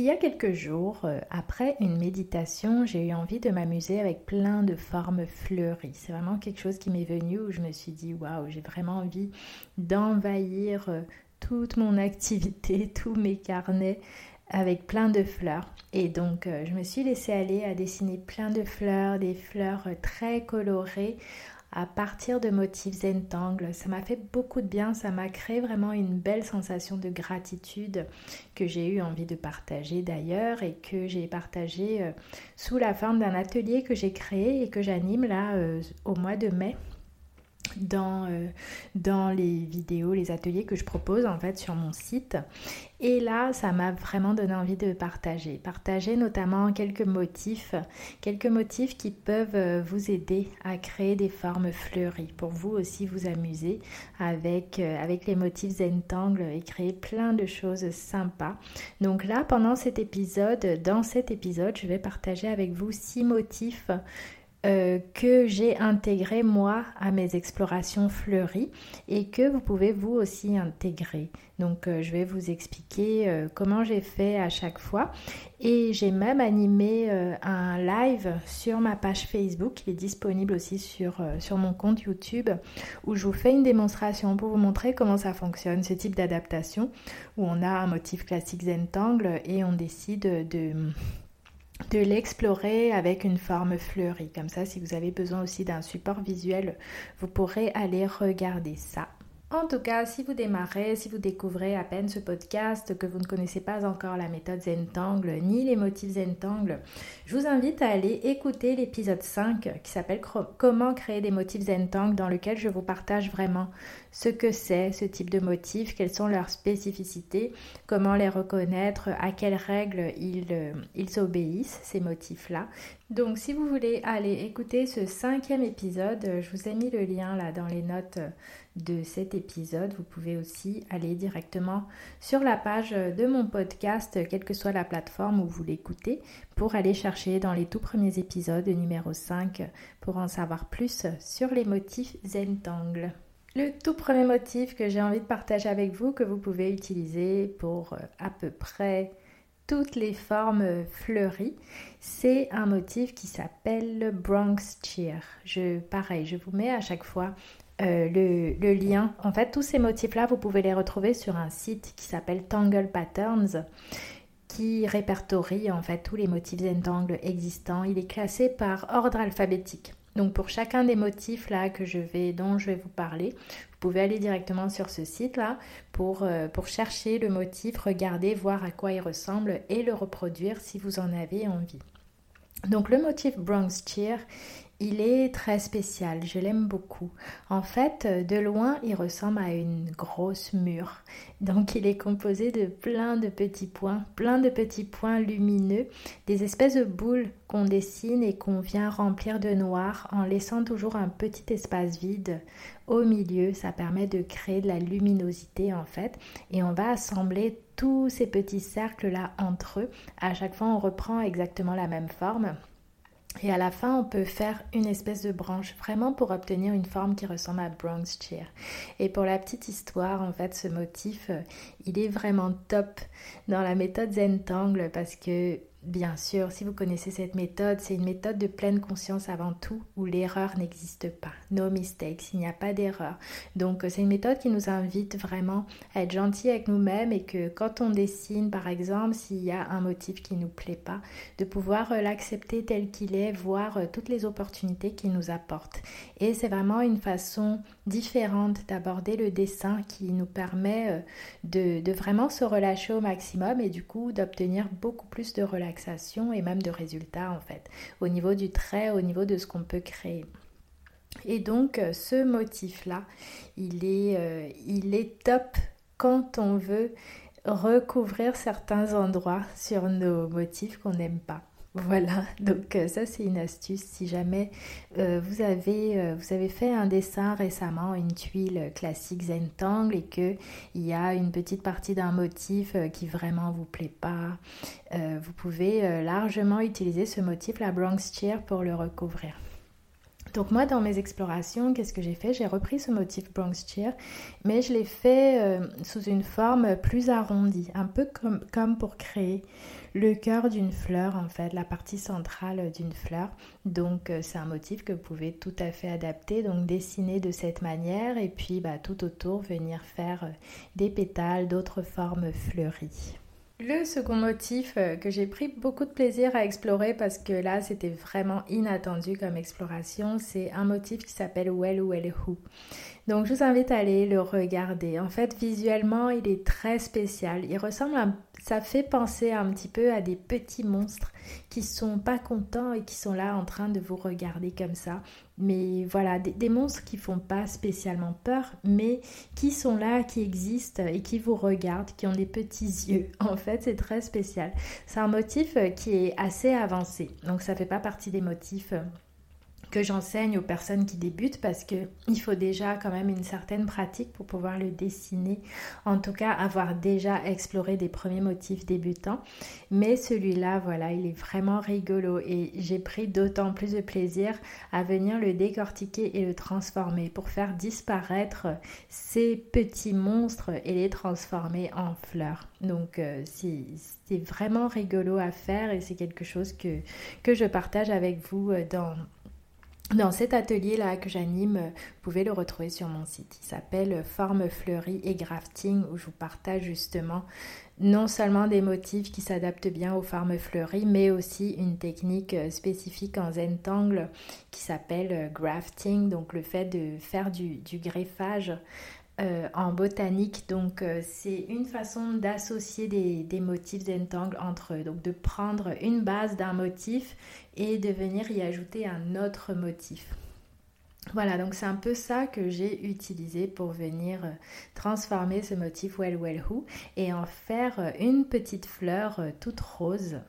Il y a quelques jours, euh, après une méditation, j'ai eu envie de m'amuser avec plein de formes fleuries. C'est vraiment quelque chose qui m'est venu où je me suis dit waouh, j'ai vraiment envie d'envahir euh, toute mon activité, tous mes carnets avec plein de fleurs. Et donc, euh, je me suis laissée aller à dessiner plein de fleurs, des fleurs très colorées à partir de motifs Zentangle. Ça m'a fait beaucoup de bien, ça m'a créé vraiment une belle sensation de gratitude que j'ai eu envie de partager d'ailleurs et que j'ai partagé euh, sous la forme d'un atelier que j'ai créé et que j'anime là euh, au mois de mai dans, euh, dans les vidéos, les ateliers que je propose en fait sur mon site. Et là, ça m'a vraiment donné envie de partager. Partager notamment quelques motifs, quelques motifs qui peuvent euh, vous aider à créer des formes fleuries pour vous aussi vous amuser avec, euh, avec les motifs Zentangle et créer plein de choses sympas. Donc là, pendant cet épisode, dans cet épisode, je vais partager avec vous six motifs euh, que j'ai intégré moi à mes explorations fleuries et que vous pouvez vous aussi intégrer. Donc euh, je vais vous expliquer euh, comment j'ai fait à chaque fois et j'ai même animé un live sur ma page Facebook, il est disponible aussi sur, sur mon compte YouTube où je vous fais une démonstration pour vous montrer comment ça fonctionne, ce type d'adaptation où on a un motif classique Zentangle et on décide de de l'explorer avec une forme fleurie. Comme ça, si vous avez besoin aussi d'un support visuel, vous pourrez aller regarder ça. En tout cas, si vous démarrez, si vous découvrez à peine ce podcast, que vous ne connaissez pas encore la méthode Zentangle ni les motifs Zentangle, je vous invite à aller écouter l'épisode 5 qui s'appelle Comment créer des motifs Zentangle dans lequel je vous partage vraiment ce que c'est ce type de motifs, quelles sont leurs spécificités, comment les reconnaître, à quelles règles ils, euh, ils obéissent, ces motifs-là. Donc si vous voulez aller écouter ce cinquième épisode, je vous ai mis le lien là dans les notes de cet épisode. Vous pouvez aussi aller directement sur la page de mon podcast, quelle que soit la plateforme où vous l'écoutez, pour aller chercher dans les tout premiers épisodes numéro 5 pour en savoir plus sur les motifs Zentangle. Le tout premier motif que j'ai envie de partager avec vous, que vous pouvez utiliser pour euh, à peu près toutes les formes fleuries, c'est un motif qui s'appelle Bronx Cheer. Je, pareil, je vous mets à chaque fois euh, le, lien. En fait, tous ces motifs-là, vous pouvez les retrouver sur un site qui s'appelle Tangle Patterns qui répertorie en fait tous les motifs Zentangle existants. Il est classé par ordre alphabétique. Donc pour chacun des motifs là que je vais, dont je vais vous parler, vous pouvez aller directement sur ce site là pour, euh, pour chercher le motif, regarder, voir à quoi il ressemble et le reproduire si vous en avez envie. Donc le motif Bronx Cheer, il est très spécial, je l'aime beaucoup. En fait, de loin, il ressemble à une grosse mûre. Donc il est composé de plein de petits points, plein de petits points lumineux, des espèces de boules qu'on dessine et qu'on vient remplir de noir en laissant toujours un petit espace vide au milieu. Ça permet de créer de la luminosité en fait. Et on va assembler tous ces petits cercles là entre eux. À chaque fois, on reprend exactement la même forme. Et à la fin, on peut faire une espèce de branche vraiment pour obtenir une forme qui ressemble à Bronx Chair. Et pour la petite histoire, en fait, ce motif, euh, il est vraiment top dans la méthode Zentangle parce que Bien sûr, si vous connaissez cette méthode, c'est une méthode de pleine conscience avant tout, où l'erreur n'existe pas. No mistakes, il n'y a pas d'erreur. Donc c'est une méthode qui nous invite vraiment à être gentil avec nous-mêmes et que quand on dessine, par exemple, s'il y a un motif qui ne nous plaît pas, de pouvoir euh, l'accepter tel qu'il est, voir euh, toutes les opportunités qu'il nous apporte. Et c'est vraiment une façon différente d'aborder le dessin qui nous permet euh, de, de vraiment se relâcher au maximum et du coup d'obtenir beaucoup plus de relaxation et même de résultats en fait, au niveau du trait, au niveau de ce qu'on peut créer. Et donc euh, ce motif-là, il, est, euh, il est top quand on veut recouvrir certains endroits sur nos motifs qu'on n'aime pas. Voilà, donc euh, ça c'est une astuce. Si jamais euh, vous, avez, euh, vous avez fait un dessin récemment, une tuile classique Zentangle et qu'il y a une petite partie d'un motif qui vraiment vous plaît pas, vous pouvez largement utiliser ce motif, la Bronx Chair, pour le recouvrir. Donc moi, dans mes explorations, qu'est-ce que j'ai fait? J'ai repris ce motif Bronx Cheer, mais je l'ai fait euh, sous une forme plus arrondie, un peu comme, pour créer le cœur d'une fleur, en fait, la partie centrale d'une fleur. Donc euh, c'est un motif que vous pouvez tout à fait adapter, donc dessiner de cette manière et puis bah, tout autour venir faire euh, des pétales, d'autres formes fleuries. Le second motif euh, que j'ai pris beaucoup de plaisir à explorer parce que là c'était vraiment inattendu comme exploration, c'est un motif qui s'appelle Well Well Who. Donc je vous invite à aller le regarder. En fait visuellement il est très spécial. Il ressemble à ça fait penser un petit peu à des petits monstres qui sont pas contents et qui sont là en train de vous regarder comme ça. Mais voilà, des, monstres qui font pas spécialement peur, mais qui sont là, qui existent et qui vous regardent, qui ont des petits yeux. En fait, c'est très spécial. C'est un motif qui est assez avancé. Donc ça fait pas partie des motifs que j'enseigne aux personnes qui débutent parce que il faut déjà quand même une certaine pratique pour pouvoir le dessiner. En tout cas, avoir déjà exploré des premiers motifs débutants. Mais celui-là, voilà, il est vraiment rigolo et j'ai pris d'autant plus de plaisir à venir le décortiquer et le transformer pour faire disparaître ces petits monstres et les transformer en fleurs. Donc euh, c'est vraiment rigolo à faire et c'est quelque chose que, je partage avec vous euh, dans dans cet atelier-là que j'anime, vous pouvez le retrouver sur mon site. Il s'appelle Forme fleurie et grafting où je vous partage justement non seulement des motifs qui s'adaptent bien aux formes fleuries, mais aussi une technique spécifique en Zentangle qui s'appelle grafting, donc le fait de faire du greffage euh, en botanique. Donc, euh, c'est une façon d'associer des, motifs d'entangle entre eux. Donc, de prendre une base d'un motif et de venir y ajouter un autre motif. Voilà, donc c'est un peu ça que j'ai utilisé pour venir euh, transformer ce motif Well Well Who et en faire une petite fleur toute rose.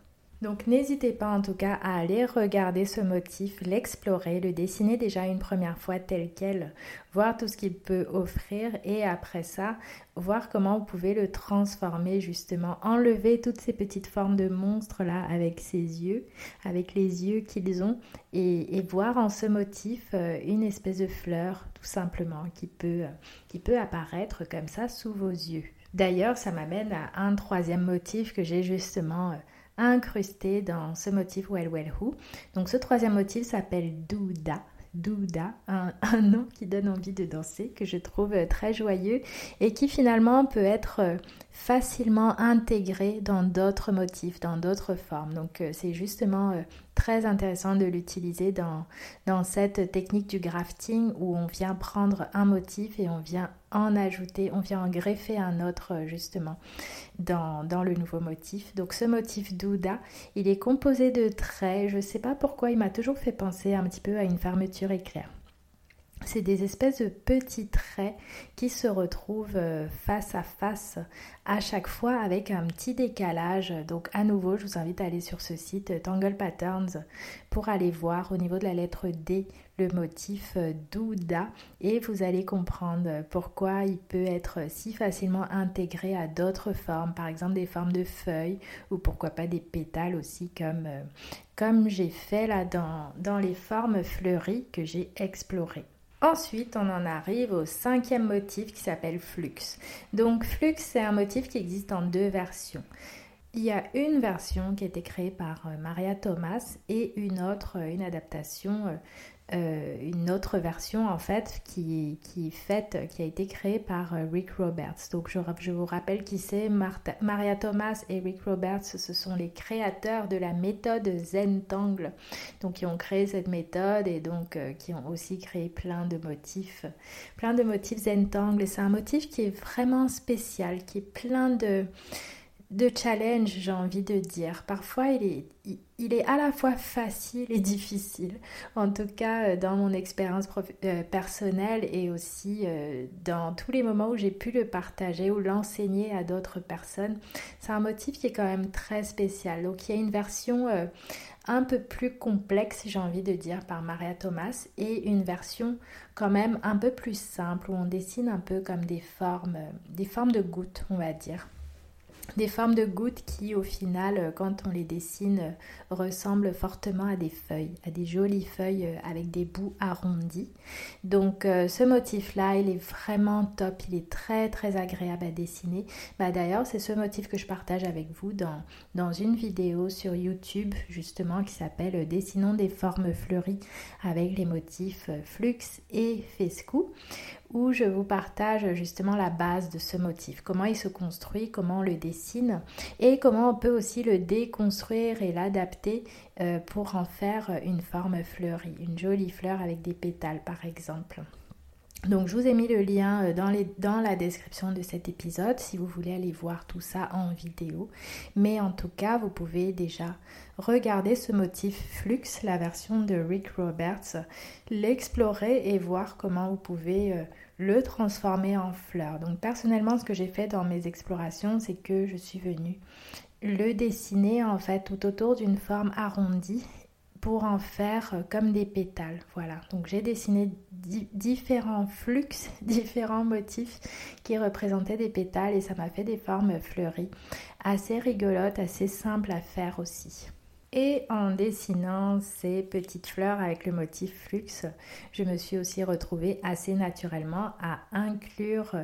Donc n'hésitez pas en tout cas à aller regarder ce motif, l'explorer, le dessiner déjà une première fois tel quel, voir tout ce qu'il peut offrir et après ça, voir comment vous pouvez le transformer justement, enlever toutes ces petites formes de monstres là avec ses yeux, avec les yeux qu'ils ont et, voir en ce motif euh, une espèce de fleur tout simplement qui peut, apparaître comme ça sous vos yeux. D'ailleurs, ça m'amène à un troisième motif que j'ai justement euh, incrusté dans ce motif Well Well Who. Donc ce troisième motif s'appelle Douda. Douda, un, un, nom qui donne envie de danser, que je trouve très joyeux et qui finalement peut être euh, facilement intégré dans d'autres motifs, dans d'autres formes. Donc euh, c'est justement euh, très intéressant de l'utiliser dans, cette technique du grafting où on vient prendre un motif et on vient en ajouter, on vient en greffer un autre justement dans, dans le nouveau motif. Donc ce motif Douda, il est composé de traits, je ne sais pas pourquoi il m'a toujours fait penser un petit peu à une fermeture éclair. C'est des espèces de petits traits qui se retrouvent euh, face à face à chaque fois avec un petit décalage. Donc à nouveau, je vous invite à aller sur ce site Tangle Patterns pour aller voir au niveau de la lettre D le motif euh, Douda et vous allez comprendre pourquoi il peut être si facilement intégré à d'autres formes, par exemple des formes de feuilles ou pourquoi pas des pétales aussi comme, euh, comme j'ai fait là dans, dans les formes fleuries que j'ai explorées. Ensuite, on en arrive au cinquième motif qui s'appelle Flux. Donc Flux, c'est un motif qui existe en deux versions. Il y a une version qui a été créée par euh, Maria Thomas et une autre, euh, une adaptation euh, une autre version en fait qui, qui, est faite, qui a été créée par euh, Rick Roberts. Donc je, je vous rappelle qui c'est, Maria Thomas et Rick Roberts, ce sont les créateurs de la méthode Zentangle, donc qui ont créé cette méthode et donc euh, qui ont aussi créé plein de motifs, plein de motifs Zentangle. Et c'est un motif qui est vraiment spécial, qui est plein de de challenge, j'ai envie de dire. Parfois, il est, il, est à la fois facile et difficile. En tout cas, euh, dans mon expérience euh, personnelle et aussi euh, dans tous les moments où j'ai pu le partager ou l'enseigner à d'autres personnes. C'est un motif qui est quand même très spécial. Donc, il y a une version un peu plus complexe, j'ai envie de dire, par Maria Thomas et une version quand même un peu plus simple où on dessine un peu comme des formes, des formes de gouttes, on va dire. Des formes de gouttes qui au final euh, quand on les dessine euh, ressemblent fortement à des feuilles, à des jolies feuilles euh, avec des bouts arrondis. Donc ce motif là il est vraiment top, il est très très agréable à dessiner. Bah, D'ailleurs c'est ce motif que je partage avec vous dans, dans une vidéo sur YouTube justement qui s'appelle Dessinons des formes fleuries avec les motifs flux et fescou où je vous partage justement la base de ce motif, comment il se construit, comment on le dessine et comment on peut aussi le déconstruire et l'adapter euh, pour en faire une forme fleurie, une jolie fleur avec des pétales par exemple. Donc je vous ai mis le lien euh, dans, la description de cet épisode si vous voulez aller voir tout ça en vidéo. Mais en tout cas, vous pouvez déjà regarder ce motif Flux, la version de Rick Roberts, l'explorer et voir comment vous pouvez euh, le transformer en fleur. Donc personnellement, ce que j'ai fait dans mes explorations, c'est que je suis venue le dessiner en fait tout autour d'une forme arrondie pour en faire euh, comme des pétales. Voilà, donc j'ai dessiné différents flux, différents motifs qui représentaient des pétales et ça m'a fait des formes fleuries assez rigolotes, assez simples à faire aussi. Et en dessinant ces petites fleurs avec le motif flux, je me suis aussi retrouvée assez naturellement à inclure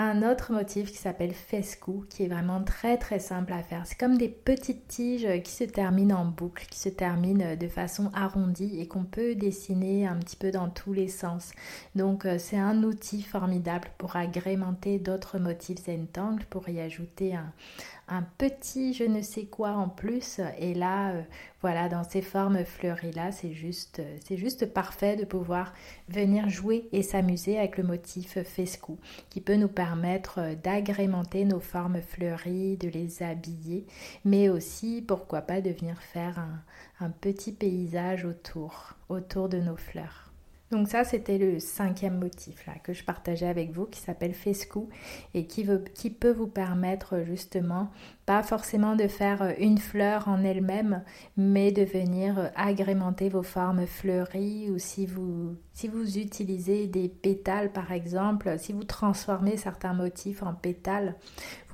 un autre motif qui s'appelle fescou, qui est vraiment très très simple à faire. C'est comme des petites tiges qui se terminent en boucle, qui se terminent de façon arrondie et qu'on peut dessiner un petit peu dans tous les sens. Donc euh, c'est un outil formidable pour agrémenter d'autres motifs Zentangle, pour y ajouter un, un petit je ne sais quoi en plus. Et là, euh, voilà, dans ces formes fleuries là, c'est juste, euh, c'est juste parfait de pouvoir venir jouer et s'amuser avec le motif fescou, qui peut nous permettre euh, d'agrémenter nos formes fleuries, de les habiller, mais aussi, pourquoi pas, de venir faire un, un petit paysage autour, autour de nos fleurs. Donc ça, c'était le cinquième motif là, que je partageais avec vous qui s'appelle Fescou et qui, peut vous permettre justement, pas forcément de faire une fleur en elle-même, mais de venir agrémenter vos formes fleuries ou si vous, utilisez des pétales par exemple, si vous transformez certains motifs en pétales,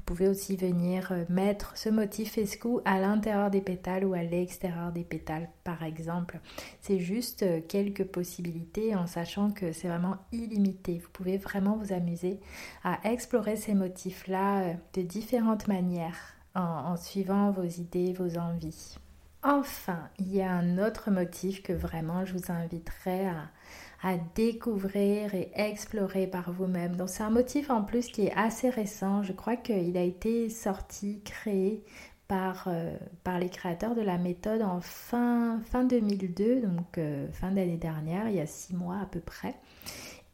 pouvez aussi venir euh, mettre ce motif escou à l'intérieur des pétales ou à l'extérieur des pétales par exemple. C'est juste euh, quelques possibilités en sachant que c'est vraiment illimité. Vous pouvez vraiment vous amuser à explorer ces motifs-là euh, de différentes manières en, suivant vos idées, vos envies. Enfin, il y a un autre motif que vraiment je vous inviterai à, à découvrir et explorer par vous-même. Donc c'est un motif en plus qui est assez récent. Je crois qu'il a été sorti, créé par, euh, par les créateurs de la méthode en fin, fin 2002, donc euh, fin d'année dernière, il y a six mois à peu près.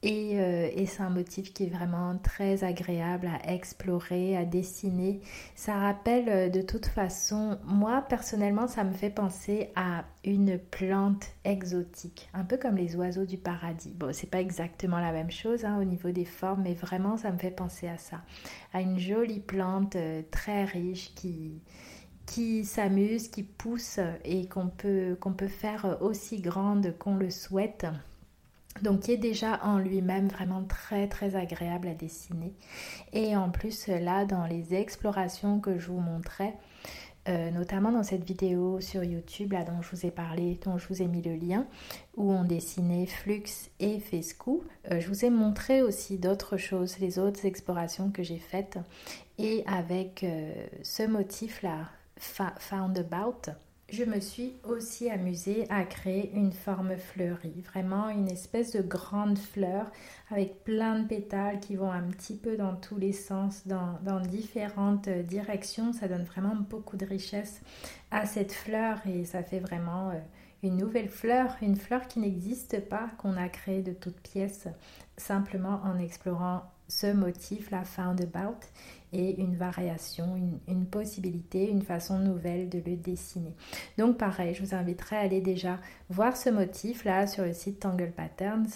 Euh, et, c'est un motif qui est vraiment très agréable à explorer, à dessiner. Ça rappelle euh, de toute façon, moi personnellement, ça me fait penser à une plante exotique, un peu comme les oiseaux du paradis. Bon, c'est pas exactement la même chose hein, au niveau des formes, mais vraiment, ça me fait penser à ça, à une jolie plante euh, très riche qui qui s'amuse, qui pousse et qu'on peut, qu'on peut faire aussi grande qu'on le souhaite donc qui est déjà en lui-même vraiment très très agréable à dessiner. Et en plus là dans les explorations que je vous montrais, euh, notamment dans cette vidéo sur YouTube là dont je vous ai parlé, dont je vous ai mis le lien, où on dessinait Flux et Fescou. Euh, je vous ai montré aussi d'autres choses, les autres explorations que j'ai faites. Et avec euh, ce motif là, Found About, je me suis aussi amusée à créer une forme fleurie, vraiment une espèce de grande fleur avec plein de pétales qui vont un petit peu dans tous les sens, dans, différentes directions. Ça donne vraiment beaucoup de richesse à cette fleur et ça fait vraiment euh, une nouvelle fleur, une fleur qui n'existe pas, qu'on a créée de toutes pièces, simplement en explorant ce motif, la found about, et une variation, une, possibilité, une façon nouvelle de le dessiner. Donc pareil, je vous inviterai à aller déjà voir ce motif là sur le site Tangle Patterns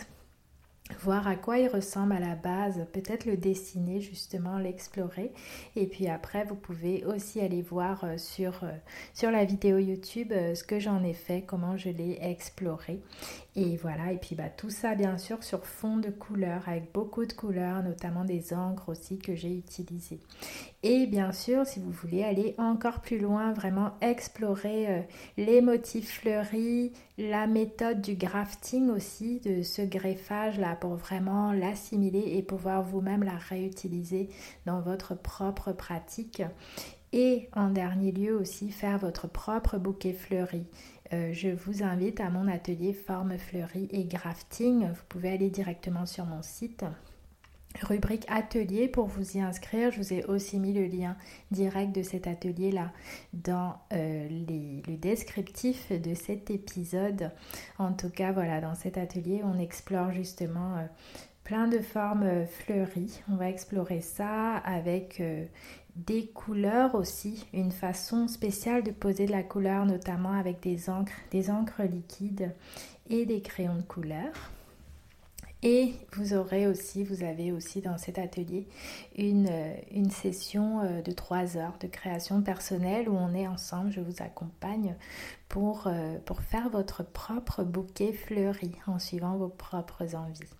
voir à quoi il ressemble à la base, peut-être le dessiner justement, l'explorer. Et puis après, vous pouvez aussi aller voir euh, sur, euh, sur la vidéo YouTube euh, ce que j'en ai fait, comment je l'ai exploré. Et voilà, et puis bah, tout ça bien sûr sur fond de couleurs, avec beaucoup de couleurs, notamment des encres aussi que j'ai utilisées. Et bien sûr, si vous voulez aller encore plus loin, vraiment explorer euh, les motifs fleuris, la méthode du grafting aussi, de ce greffage là pour vraiment l'assimiler et pouvoir vous-même la réutiliser dans votre propre pratique. Et en dernier lieu aussi, faire votre propre bouquet fleuri. Euh, je vous invite à mon atelier Forme fleurie et Grafting. Vous pouvez aller directement sur mon site. Rubrique atelier pour vous y inscrire. Je vous ai aussi mis le lien direct de cet atelier-là dans euh, le descriptif de cet épisode. En tout cas, voilà, dans cet atelier, on explore justement euh, plein de formes fleuries. On va explorer ça avec des couleurs aussi, une façon spéciale de poser de la couleur, notamment avec des encres, des encres liquides et des crayons de couleur. Et vous aurez aussi, vous avez aussi dans cet atelier une, une session euh, de trois heures de création personnelle où on est ensemble, je vous accompagne pour, euh, pour faire votre propre bouquet fleuri en suivant vos propres envies.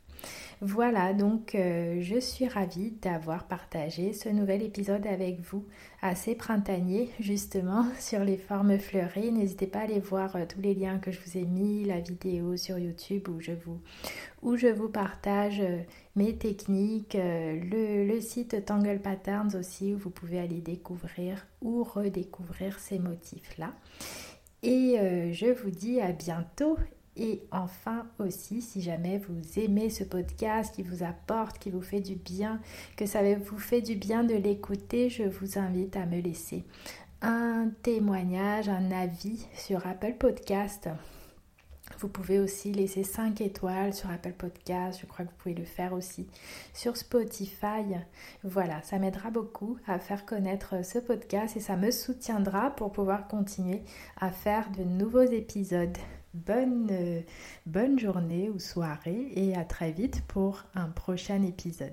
Voilà, donc euh, je suis ravie d'avoir partagé ce nouvel épisode avec vous, assez printanier justement sur les formes fleuries. N'hésitez pas à aller voir euh, tous les liens que je vous ai mis, la vidéo sur YouTube où je vous, partage euh, mes techniques, le, le, site Tangle Patterns aussi où vous pouvez aller découvrir ou redécouvrir ces motifs-là. Et je vous dis à bientôt et enfin aussi, si jamais vous aimez ce podcast qui vous apporte, qui vous fait du bien, que ça vous fait du bien de l'écouter, je vous invite à me laisser un témoignage, un avis sur Apple Podcast. Vous pouvez aussi laisser 5 étoiles sur Apple Podcast. Je crois que vous pouvez le faire aussi sur Spotify. Voilà, ça m'aidera beaucoup à faire connaître ce podcast et ça me soutiendra pour pouvoir continuer à faire de nouveaux épisodes. Bonne, euh, bonne journée ou soirée et à très vite pour un prochain épisode.